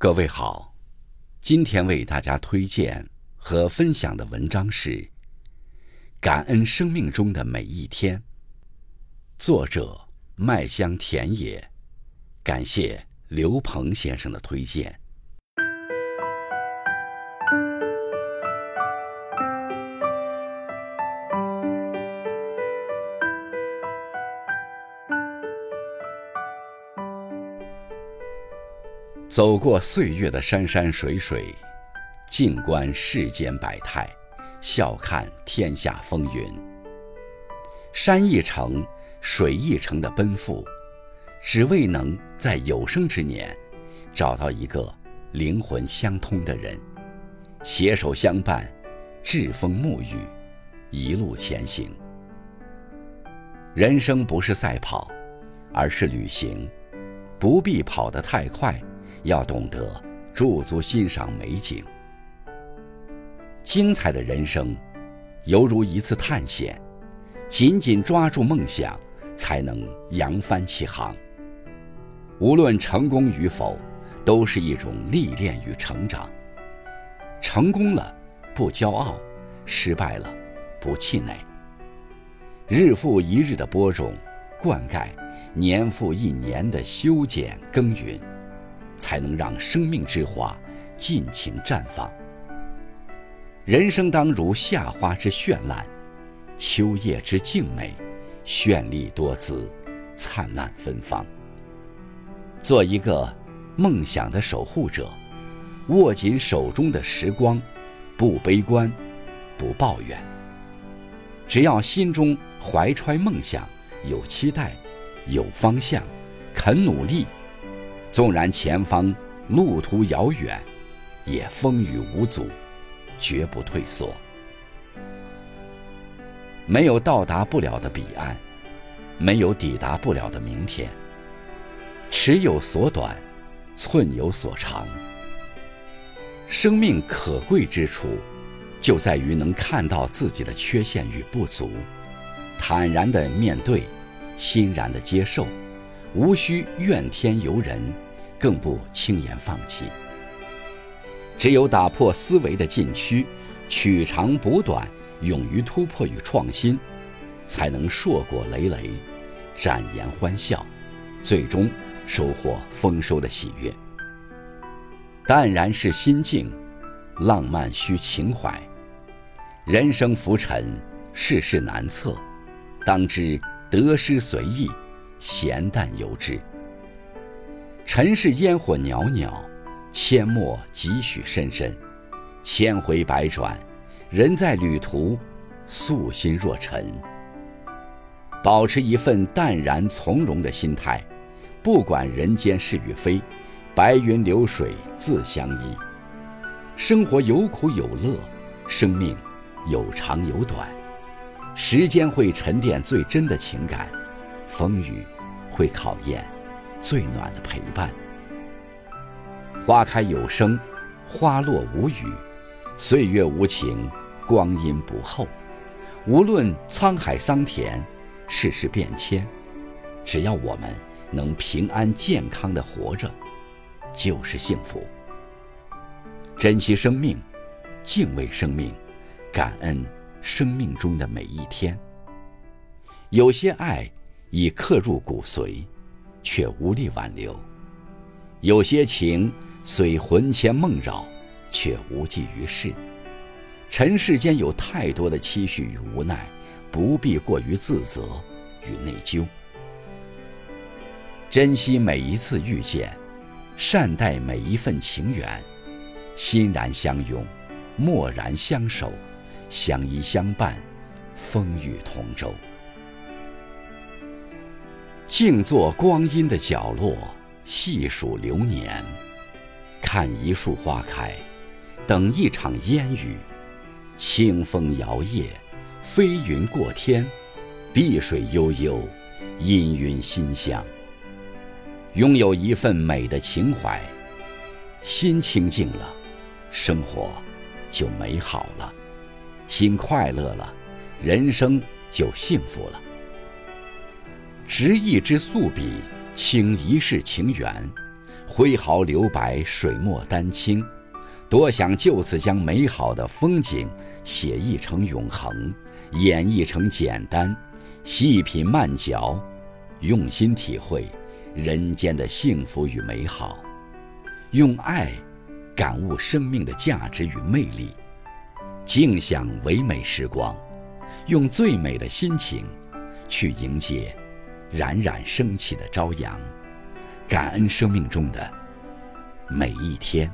各位好，今天为大家推荐和分享的文章是《感恩生命中的每一天》，作者麦香田野，感谢刘鹏先生的推荐。走过岁月的山山水水，静观世间百态，笑看天下风云。山一程，水一程的奔赴，只为能在有生之年，找到一个灵魂相通的人，携手相伴，栉风沐雨，一路前行。人生不是赛跑，而是旅行，不必跑得太快。要懂得驻足欣赏美景。精彩的人生，犹如一次探险，紧紧抓住梦想，才能扬帆起航。无论成功与否，都是一种历练与成长。成功了，不骄傲；失败了，不气馁。日复一日的播种、灌溉，年复一年的修剪耕耘。才能让生命之花尽情绽放。人生当如夏花之绚烂，秋叶之静美，绚丽多姿，灿烂芬芳。做一个梦想的守护者，握紧手中的时光，不悲观，不抱怨。只要心中怀揣梦想，有期待，有方向，肯努力。纵然前方路途遥远，也风雨无阻，绝不退缩。没有到达不了的彼岸，没有抵达不了的明天。尺有所短，寸有所长。生命可贵之处，就在于能看到自己的缺陷与不足，坦然的面对，欣然的接受。无需怨天尤人，更不轻言放弃。只有打破思维的禁区，取长补短，勇于突破与创新，才能硕果累累，展颜欢笑，最终收获丰收的喜悦。淡然是心境，浪漫需情怀。人生浮沉，世事难测，当知得失随意。闲淡由之。尘世烟火袅袅，阡陌几许深深。千回百转，人在旅途，素心若尘。保持一份淡然从容的心态，不管人间是与非，白云流水自相依。生活有苦有乐，生命有长有短，时间会沉淀最真的情感。风雨会考验最暖的陪伴。花开有声，花落无语，岁月无情，光阴不厚。无论沧海桑田，世事变迁，只要我们能平安健康的活着，就是幸福。珍惜生命，敬畏生命，感恩生命中的每一天。有些爱。已刻入骨髓，却无力挽留；有些情虽魂牵梦绕，却无济于事。尘世间有太多的期许与无奈，不必过于自责与内疚。珍惜每一次遇见，善待每一份情缘，欣然相拥，默然相守，相依相伴，风雨同舟。静坐光阴的角落，细数流年，看一树花开，等一场烟雨。清风摇曳，飞云过天，碧水悠悠，氤氲馨香。拥有一份美的情怀，心清净了，生活就美好了；心快乐了，人生就幸福了。执一支素笔，倾一世情缘，挥毫留白，水墨丹青，多想就此将美好的风景写意成永恒，演绎成简单，细品慢嚼，用心体会人间的幸福与美好，用爱感悟生命的价值与魅力，静享唯美时光，用最美的心情去迎接冉冉升起的朝阳。感恩生命中的每一天。